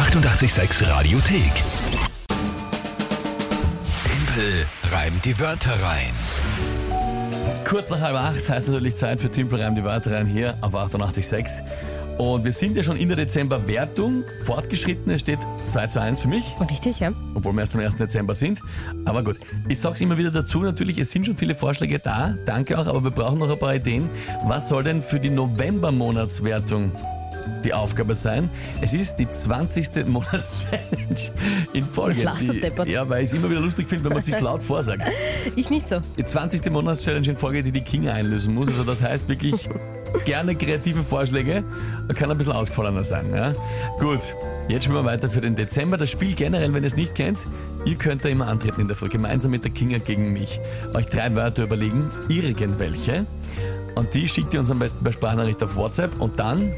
886 Radiothek. Tempel reimt die Wörter rein. Kurz nach halb acht heißt natürlich Zeit für Timpel Reim die Wörter rein hier auf 88.6. Und wir sind ja schon in der Dezember-Wertung fortgeschritten. Es steht 2 zu 1 für mich, Richtig, ja. obwohl wir erst am 1. Dezember sind. Aber gut, ich sag's immer wieder dazu, natürlich, es sind schon viele Vorschläge da. Danke auch, aber wir brauchen noch ein paar Ideen. Was soll denn für die November-Monatswertung die Aufgabe sein? Es ist die 20. Monatschallenge in Folge. Du, die, ja, weil ich es immer wieder lustig finde, wenn man sich laut vorsagt. Ich nicht so. Die 20. Monatschallenge in Folge, die die Kinga einlösen muss. Also das heißt wirklich gerne kreative Vorschläge. Kann ein bisschen ausgefallener sein. Ja? Gut, jetzt schauen wir weiter für den Dezember. Das Spiel generell, wenn ihr es nicht kennt, ihr könnt da immer antreten in der Folge. Gemeinsam mit der Kinga gegen mich. Euch drei Wörter überlegen, irgendwelche. Und die schickt ihr uns am besten per Sprachnachricht auf WhatsApp. Und dann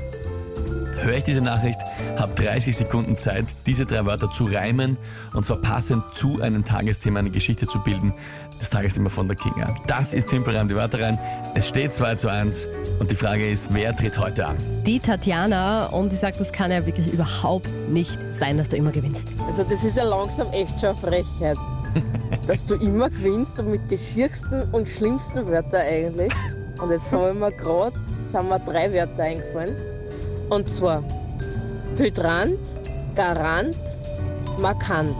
höre ich diese Nachricht, habe 30 Sekunden Zeit, diese drei Wörter zu reimen und zwar passend zu einem Tagesthema eine Geschichte zu bilden. Das Tagesthema von der Kinga. Das ist Timpelreim die Wörter rein. Es steht 2 zu 1 und die Frage ist, wer tritt heute an? Die Tatjana und die sagt, das kann ja wirklich überhaupt nicht sein, dass du immer gewinnst. Also das ist ja langsam echt schon eine Frechheit. dass du immer gewinnst und mit den schiersten und schlimmsten Wörtern eigentlich. Und jetzt haben wir gerade, sind mir drei Wörter eingefallen. Und zwar Hydrant, Garant, Markant.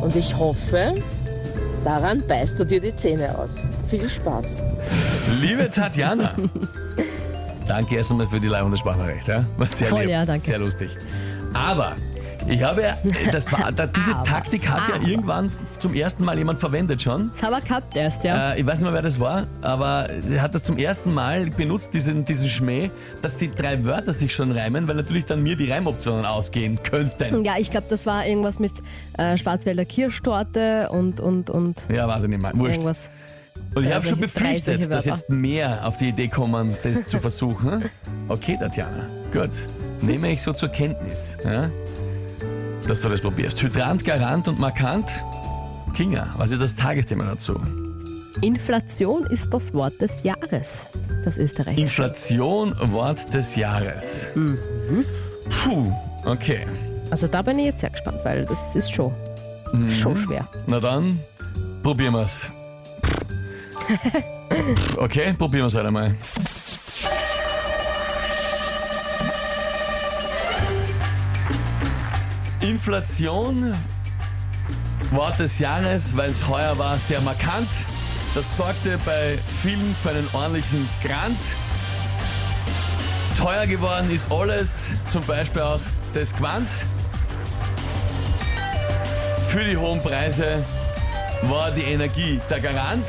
Und ich hoffe, daran beißt du dir die Zähne aus. Viel Spaß. Liebe Tatjana. danke erst einmal für die Leihung der Sprachnachricht. Ja? War sehr Voll, lieb, ja, danke. sehr lustig. Aber ich habe ja, das war, da, diese Aber, Taktik hat ja aber. irgendwann zum ersten Mal jemand verwendet schon. Das haben wir gehabt erst, ja. Äh, ich weiß nicht mehr, wer das war, aber er hat das zum ersten Mal benutzt, diesen, diesen Schmäh, dass die drei Wörter sich schon reimen, weil natürlich dann mir die Reimoptionen ausgehen könnten. Ja, ich glaube, das war irgendwas mit äh, Schwarzwälder Kirschtorte und, und, und Ja, weiß ich nicht mehr. Wurscht. irgendwas. Und ich habe schon solche- drei solche befürchtet, dass Wörter. jetzt mehr auf die Idee kommen, das zu versuchen. Okay, Tatjana, gut. Nehme ich so zur Kenntnis, ja? Dass du das probierst. Hydrant, Garant und Markant. Kinga, was ist das Tagesthema dazu? Inflation ist das Wort des Jahres. Das Österreich. Inflation, Wort des Jahres. Mhm. Puh, okay. Also da bin ich jetzt sehr gespannt, weil das ist schon, schon schwer. Na dann, probieren wir's. Okay, probieren wir's halt einmal. Inflation, Wort des Jahres, weil es heuer war sehr markant. Das sorgte bei vielen für einen ordentlichen Grant. Teuer geworden ist alles, zum Beispiel auch das Quant. Für die hohen Preise war die Energie der Garant.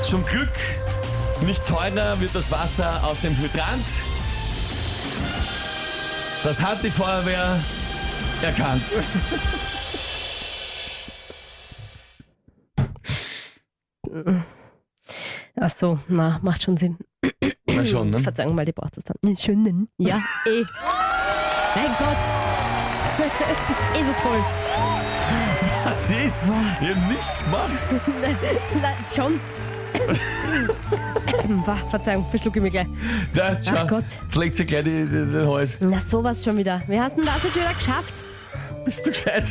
Zum Glück nicht teurer wird das Wasser aus dem Hydrant. Das hat die Feuerwehr erkannt. Ach so, na, macht schon Sinn. Na schon, ne? Verzeihung mal, die braucht das dann. Schönen. Ja, eh. Mein Gott. Bist eh so toll. Was ist? Ich hab nichts gemacht. Nein, schon. Wah, Verzeihung, verschlucke ich mich gleich. Da, Ach Gott. Jetzt legt sie gleich die, die, den Hals. Na, sowas schon wieder. Du denn das jetzt wieder geschafft? Bist du gescheit?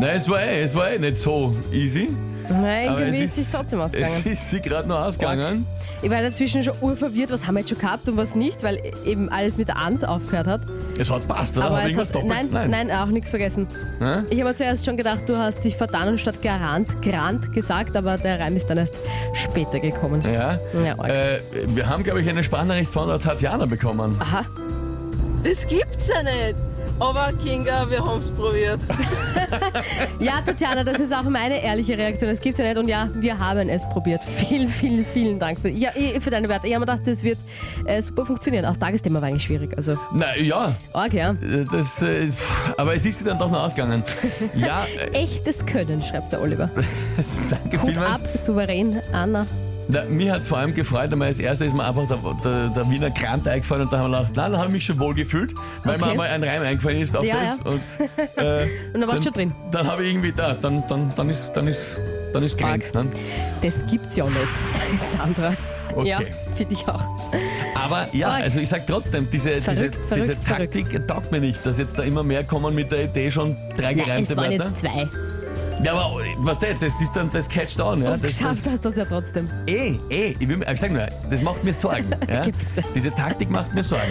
Nein, es war eh, es war eh nicht so easy. Nein, Aber irgendwie es ist es trotzdem ausgegangen. Es ist sie gerade noch ausgegangen. Ich war dazwischen schon urverwirrt, was haben wir jetzt schon gehabt und was nicht, weil eben alles mit der Ant aufgehört hat. Es hat passt, oder? Aber Hab ich es was hat, doppelt? nein, nein, auch nichts vergessen. Hä? Ich habe mir zuerst schon gedacht, du hast dich vertan und statt Garant Grant gesagt, aber der Reim ist dann erst später gekommen. Ja. Ja, arg. äh, wir haben, glaube ich, eine Sprachnachricht von der Tatjana bekommen. Aha, Das gibt's ja nicht. Aber Kinga, wir haben's probiert. Ja, Tatjana, das ist auch meine ehrliche Reaktion. Das gibt's ja nicht. Und ja, wir haben es probiert. Vielen, vielen, vielen Dank für, ja, eh, für deine Werte. Ich habe mir gedacht, das wird äh, super funktionieren. Auch Tagesthema war eigentlich schwierig. Also, Na ja, arg, ja. äh, das, äh, aber es ist sie dann doch noch ausgegangen. Ja, äh, Echtes Können, schreibt der Oliver. danke Hut vielmals. ab, souverän, Anna. Na, mir hat vor allem gefreut, einmal als erstes ist mir einfach der, der, der Wiener Grant eingefallen und da haben wir gedacht, nein, da habe ich mich schon wohl gefühlt, weil mir Okay. einmal ein Reim eingefallen ist auf Ja, das. ja. Und, äh, Und da warst du schon drin. Dann habe ich irgendwie da, dann, dann, dann ist, dann ist, dann ist gerankt. Ne? Das gibt's ja nicht, Sandra. Okay. Ja, finde ich auch. Aber ja, also ich sag trotzdem, diese, Verrückt, diese, verrückt, diese Taktik taugt mir nicht, dass jetzt da immer mehr kommen mit der Idee schon drei gereimte es waren Wörter. jetzt zwei. Ja, aber was das, das ist dann das catcht on. Ja? Und Das, geschafft das, hast du das ja trotzdem. eh, eh, ich, will, ich sag nur, das macht mir Sorgen. Ja? Bitte. Diese Taktik macht mir Sorgen.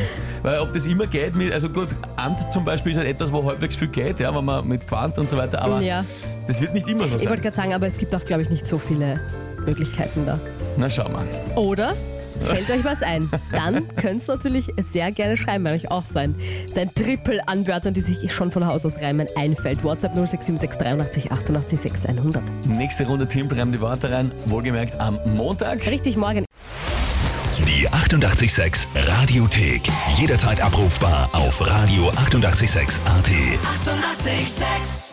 Weil ob das immer geht, mit, also gut, Ant zum Beispiel ist halt etwas, wo halbwegs viel geht, ja, wenn man mit Quant und so weiter, aber Ja. das wird nicht immer so Ich sein. wollte gerade sagen, aber es gibt auch, glaube ich, nicht so viele Möglichkeiten da. Na schau mal. Oder fällt euch was ein? Dann könnt ihr natürlich sehr gerne schreiben, wenn euch auch so ein, so ein Triple an Wörtern, die sich schon von Haus aus reimen, einfällt. WhatsApp 0676 83 88 6 100. Nächste Runde Team reimt die Worte rein, wohlgemerkt am Montag. Richtig, morgen. Die 886 Radiothek. Jederzeit abrufbar auf radio886.at. 886! 886